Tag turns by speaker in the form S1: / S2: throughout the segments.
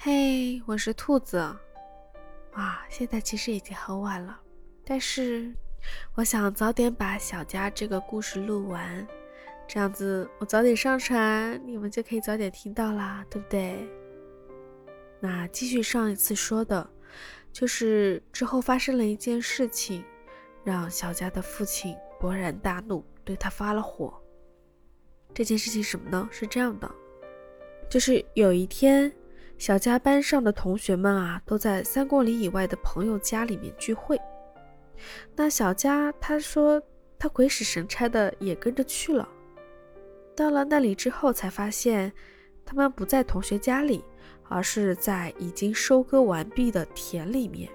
S1: 嘿，我是兔子。啊，现在其实已经很晚了，但是我想早点把小佳这个故事录完，这样子我早点上传，你们就可以早点听到啦，对不对？那继续上一次说的，就是之后发生了一件事情，让小佳的父亲勃然大怒，对他发了火。这件事情什么呢？是这样的，就是有一天。小佳班上的同学们啊，都在三公里以外的朋友家里面聚会。那小佳他说他鬼使神差的也跟着去了。到了那里之后，才发现他们不在同学家里，而是在已经收割完毕的田里面，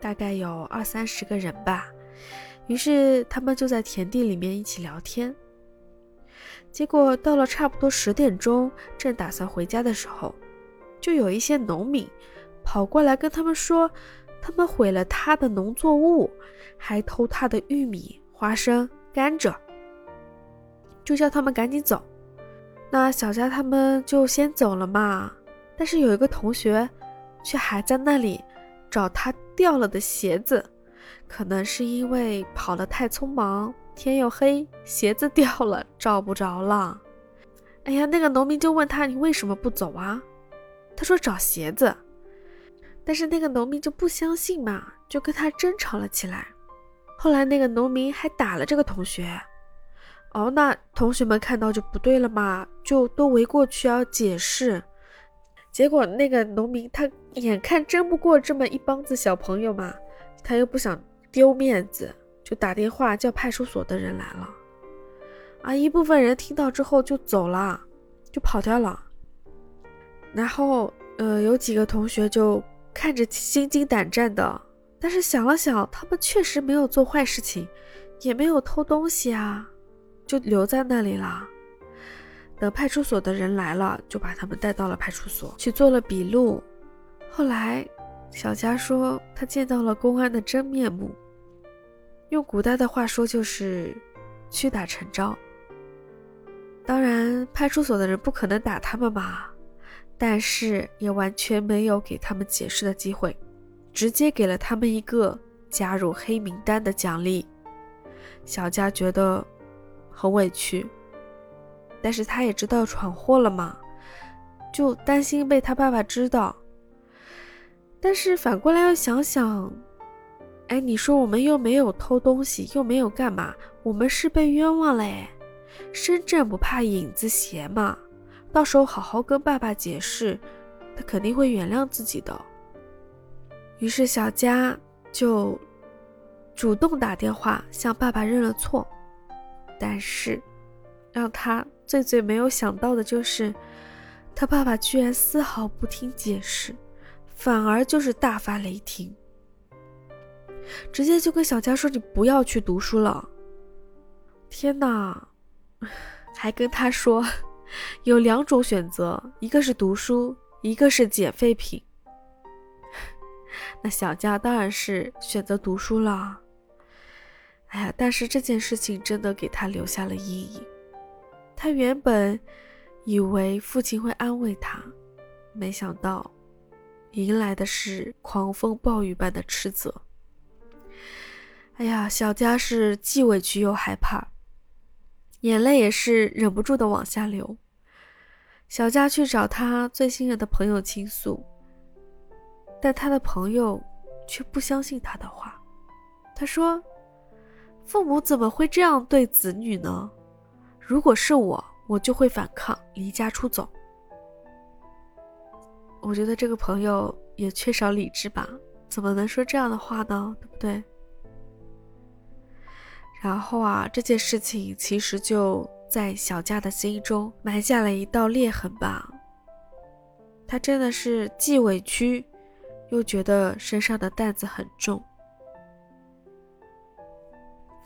S1: 大概有二三十个人吧。于是他们就在田地里面一起聊天。结果到了差不多十点钟，正打算回家的时候。就有一些农民跑过来跟他们说，他们毁了他的农作物，还偷他的玉米、花生、甘蔗，就叫他们赶紧走。那小佳他们就先走了嘛。但是有一个同学却还在那里找他掉了的鞋子，可能是因为跑得太匆忙，天又黑，鞋子掉了，找不着了。哎呀，那个农民就问他：“你为什么不走啊？”他说找鞋子，但是那个农民就不相信嘛，就跟他争吵了起来。后来那个农民还打了这个同学。哦，那同学们看到就不对了嘛，就都围过去要解释。结果那个农民他眼看争不过这么一帮子小朋友嘛，他又不想丢面子，就打电话叫派出所的人来了。啊，一部分人听到之后就走了，就跑掉了。然后，呃，有几个同学就看着心惊胆战的，但是想了想，他们确实没有做坏事情，也没有偷东西啊，就留在那里了。等派出所的人来了，就把他们带到了派出所去做了笔录。后来，小佳说他见到了公安的真面目，用古代的话说就是屈打成招。当然，派出所的人不可能打他们嘛。但是也完全没有给他们解释的机会，直接给了他们一个加入黑名单的奖励。小佳觉得很委屈，但是他也知道闯祸了嘛，就担心被他爸爸知道。但是反过来又想想，哎，你说我们又没有偷东西，又没有干嘛，我们是被冤枉了哎。身正不怕影子斜嘛。到时候好好跟爸爸解释，他肯定会原谅自己的。于是小佳就主动打电话向爸爸认了错，但是让他最最没有想到的就是，他爸爸居然丝毫不听解释，反而就是大发雷霆，直接就跟小佳说：“你不要去读书了。”天哪，还跟他说。有两种选择，一个是读书，一个是捡废品。那小佳当然是选择读书了。哎呀，但是这件事情真的给他留下了阴影。他原本以为父亲会安慰他，没想到迎来的是狂风暴雨般的斥责。哎呀，小佳是既委屈又害怕，眼泪也是忍不住的往下流。小佳去找他最信任的朋友倾诉，但他的朋友却不相信他的话。他说：“父母怎么会这样对子女呢？如果是我，我就会反抗，离家出走。”我觉得这个朋友也缺少理智吧？怎么能说这样的话呢？对不对？然后啊，这件事情其实就……在小佳的心中埋下了一道裂痕吧。他真的是既委屈，又觉得身上的担子很重。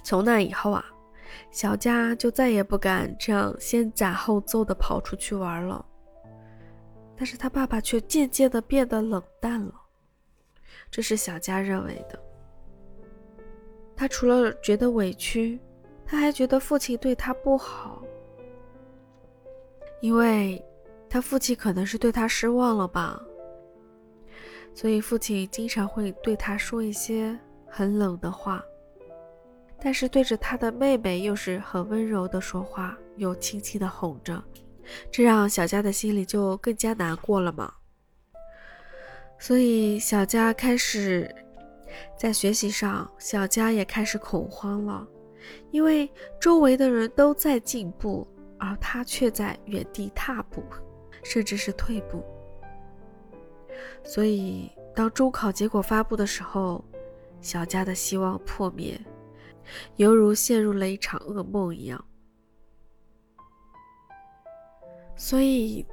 S1: 从那以后啊，小佳就再也不敢这样先斩后奏的跑出去玩了。但是他爸爸却渐渐的变得冷淡了，这是小佳认为的。他除了觉得委屈。他还觉得父亲对他不好，因为他父亲可能是对他失望了吧，所以父亲经常会对他说一些很冷的话。但是对着他的妹妹又是很温柔的说话，又轻轻的哄着，这让小佳的心里就更加难过了嘛。所以小佳开始在学习上，小佳也开始恐慌了，因为周围的人都在进步，而他却在原地踏步，甚至是退步。所以当中考结果发布的时候，小佳的希望破灭。犹如陷入了一场噩梦一样，所以，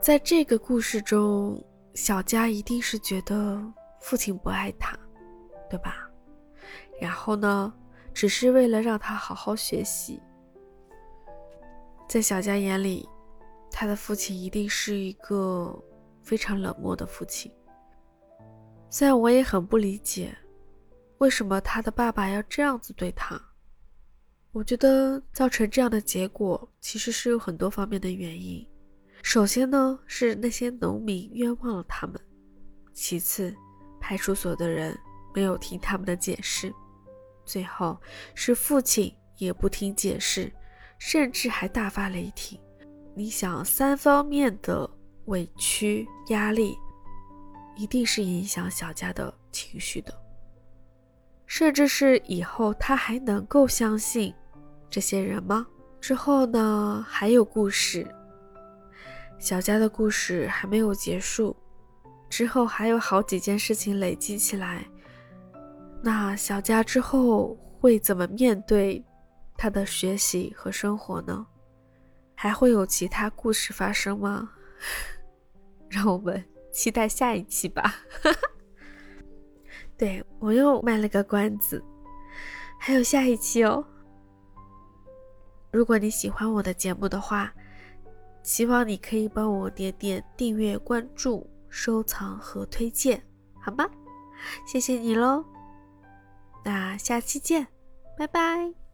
S1: 在这个故事中，小佳一定是觉得父亲不爱他，对吧？然后呢，只是为了让他好好学习。在小佳眼里，他的父亲一定是一个非常冷漠的父亲。虽然我也很不理解。为什么他的爸爸要这样子对他？我觉得造成这样的结果其实是有很多方面的原因。首先呢，是那些农民冤枉了他们；其次，派出所的人没有听他们的解释；最后是父亲也不听解释，甚至还大发雷霆。你想，三方面的委屈压力，一定是影响小佳的情绪的。甚至是以后他还能够相信这些人吗？之后呢？还有故事，小佳的故事还没有结束，之后还有好几件事情累积起来。那小佳之后会怎么面对他的学习和生活呢？还会有其他故事发生吗？让我们期待下一期吧。对我又卖了个关子，还有下一期哦。如果你喜欢我的节目的话，希望你可以帮我点点订阅、关注、收藏和推荐，好吗？谢谢你喽。那下期见，拜拜。